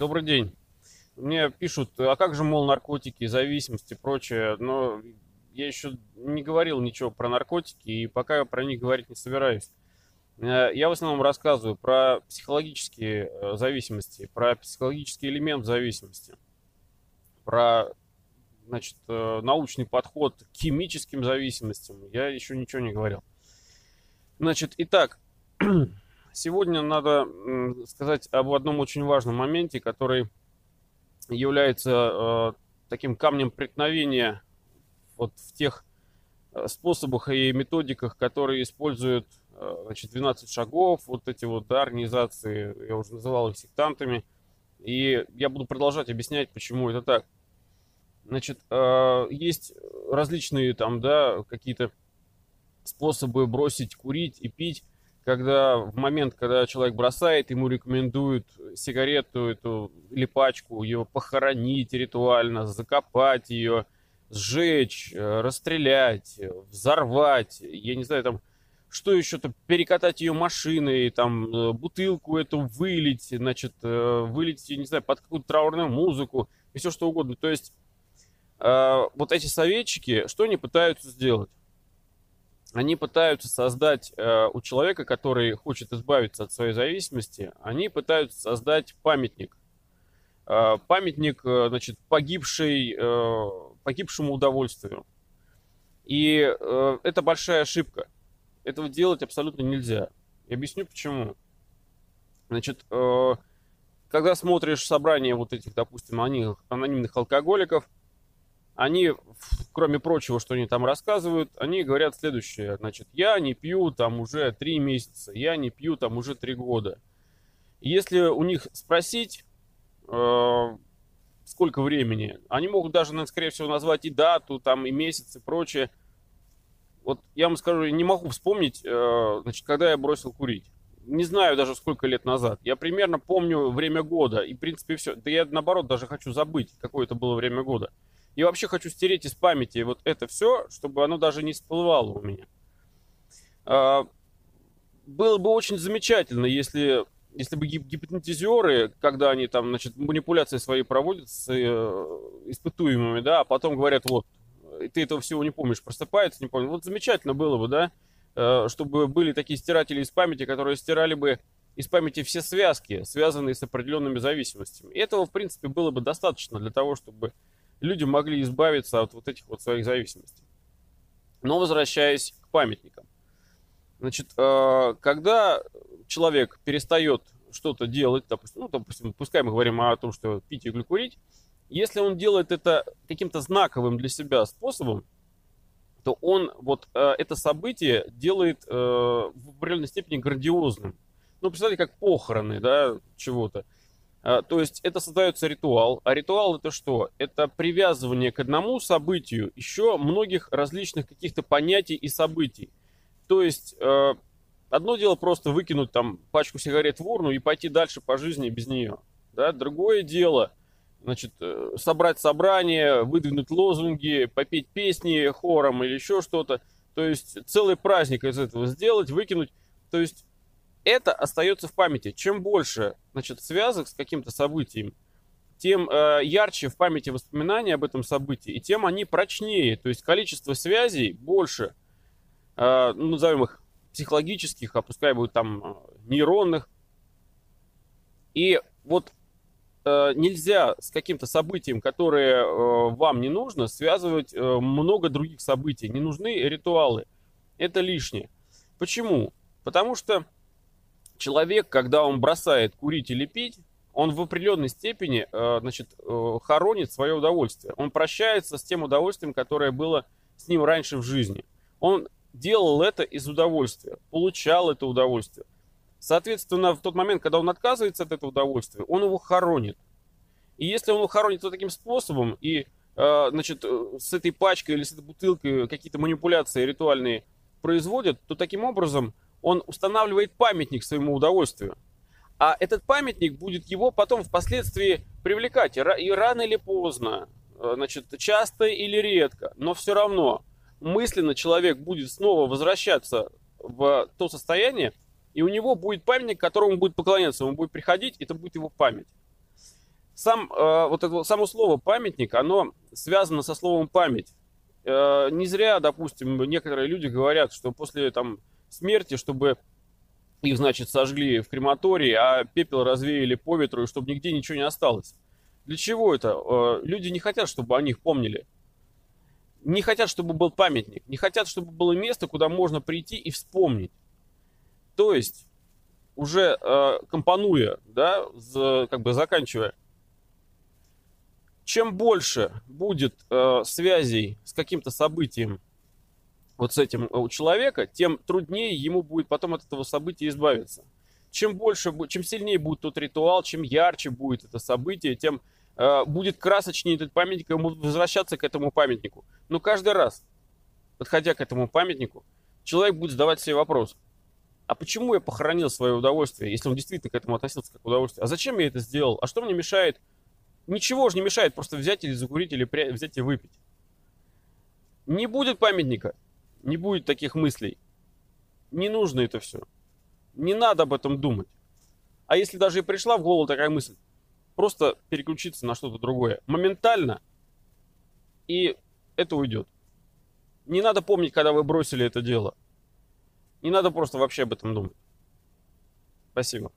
Добрый день. Мне пишут, а как же, мол, наркотики, зависимости и прочее, но я еще не говорил ничего про наркотики, и пока я про них говорить не собираюсь. Э, я в основном рассказываю про психологические э, зависимости, про психологический элемент зависимости, про значит, э, научный подход к химическим зависимостям. Я еще ничего не говорил. Значит, итак, сегодня надо сказать об одном очень важном моменте, который является таким камнем преткновения вот в тех способах и методиках, которые используют Э, значит, 12 шагов, вот эти вот организации, я уже называл их сектантами, и я буду продолжать объяснять, почему это так. Значит, э, есть различные там, да, какие-то способы бросить курить и пить, когда в момент, когда человек бросает, ему рекомендуют сигарету эту или пачку, ее похоронить ритуально, закопать ее, сжечь, э, расстрелять, взорвать, я не знаю, там что еще-то, перекатать ее машиной, там, э, бутылку эту вылить, значит, э, вылить, я не знаю, под какую-то траурную музыку, и все что угодно. То есть, вот эти советчики, что они пытаются сделать? Они пытаются создать у человека, который хочет избавиться от своей зависимости, они пытаются создать памятник. Памятник, значит, погибшей, погибшему удовольствию. И это большая ошибка этого делать абсолютно нельзя. И объясню почему. Значит, э, когда смотришь собрание вот этих, допустим, анонимных алкоголиков, они, кроме прочего, что они там рассказывают, они говорят следующее. Значит, я не пью там уже три месяца, я не пью там уже три года. Если у них спросить, э, сколько времени, они могут даже, скорее всего, назвать и дату, там, и месяц, и прочее. Вот я вам скажу, не могу вспомнить, э, значит, когда я бросил курить. Не знаю даже сколько лет назад. Я примерно помню время года. И, в принципе, все. Да я, наоборот, даже хочу забыть, какое это было время года. И вообще хочу стереть из памяти вот это все, чтобы оно даже не всплывало у меня. А, было бы очень замечательно, если, если бы гипнотизеры, когда они там, значит, манипуляции свои проводят с э, испытуемыми, да, а потом говорят, вот, и ты этого всего не помнишь, просыпается, не помню. Вот замечательно было бы, да, э, чтобы были такие стиратели из памяти, которые стирали бы из памяти все связки, связанные с определенными зависимостями. И этого, в принципе, было бы достаточно для того, чтобы люди могли избавиться от вот этих вот своих зависимостей. Но возвращаясь к памятникам. Значит, э, когда человек перестает что-то делать, допустим, ну, допустим, пускай мы говорим о том, что пить или курить, если он делает это каким-то знаковым для себя способом, то он вот э, это событие делает э, в определенной степени грандиозным. Ну, представьте, как похороны, да, чего-то. А, то есть это создается ритуал. А ритуал это что? Это привязывание к одному событию еще многих различных каких-то понятий и событий. То есть э, одно дело просто выкинуть там пачку сигарет в урну и пойти дальше по жизни без нее. Да? Другое дело значит, э, собрать собрание, выдвинуть лозунги, попеть песни хором или еще что-то. То есть целый праздник из этого сделать, выкинуть. То есть это остается в памяти. Чем больше значит, связок с каким-то событием, тем э, ярче в памяти воспоминания об этом событии, и тем они прочнее. То есть количество связей больше, э, ну, назовем их психологических, а пускай будет там э, нейронных. И вот Э, нельзя с каким-то событием, которое э, вам не нужно, связывать э, много других событий. Не нужны ритуалы. Это лишнее. Почему? Потому что человек, когда он бросает курить или пить, он в определенной степени значит, хоронит свое удовольствие. Он прощается с тем удовольствием, которое было с ним раньше в жизни. Он делал это из удовольствия, получал это удовольствие. Соответственно, в тот момент, когда он отказывается от этого удовольствия, он его хоронит. И если он его хоронит вот таким способом, и э, значит, э, с этой пачкой или с этой бутылкой какие-то манипуляции ритуальные производят, то таким образом он устанавливает памятник своему удовольствию. А этот памятник будет его потом впоследствии привлекать. И рано или поздно, э, значит, часто или редко, но все равно мысленно человек будет снова возвращаться в то состояние, и у него будет памятник, которому он будет поклоняться, он будет приходить, это будет его память. Сам, э, вот это, само слово памятник, оно связано со словом память. Э, не зря, допустим, некоторые люди говорят, что после там, смерти, чтобы их, значит, сожгли в крематории, а пепел развеяли по ветру, и чтобы нигде ничего не осталось. Для чего это? Э, люди не хотят, чтобы о них помнили. Не хотят, чтобы был памятник. Не хотят, чтобы было место, куда можно прийти и вспомнить. То есть, уже э, компонуя, да, как бы заканчивая, чем больше будет э, связей с каким-то событием вот с этим у человека, тем труднее ему будет потом от этого события избавиться. Чем больше, чем сильнее будет тот ритуал, чем ярче будет это событие, тем э, будет красочнее этот памятник, ему возвращаться к этому памятнику. Но каждый раз, подходя к этому памятнику, человек будет задавать себе вопрос, а почему я похоронил свое удовольствие, если он действительно к этому относился как к удовольствию? А зачем я это сделал? А что мне мешает? Ничего же не мешает просто взять или закурить, или взять и выпить. Не будет памятника, не будет таких мыслей. Не нужно это все. Не надо об этом думать. А если даже и пришла в голову такая мысль, просто переключиться на что-то другое. Моментально. И это уйдет. Не надо помнить, когда вы бросили это дело. Не надо просто вообще об этом думать. Спасибо.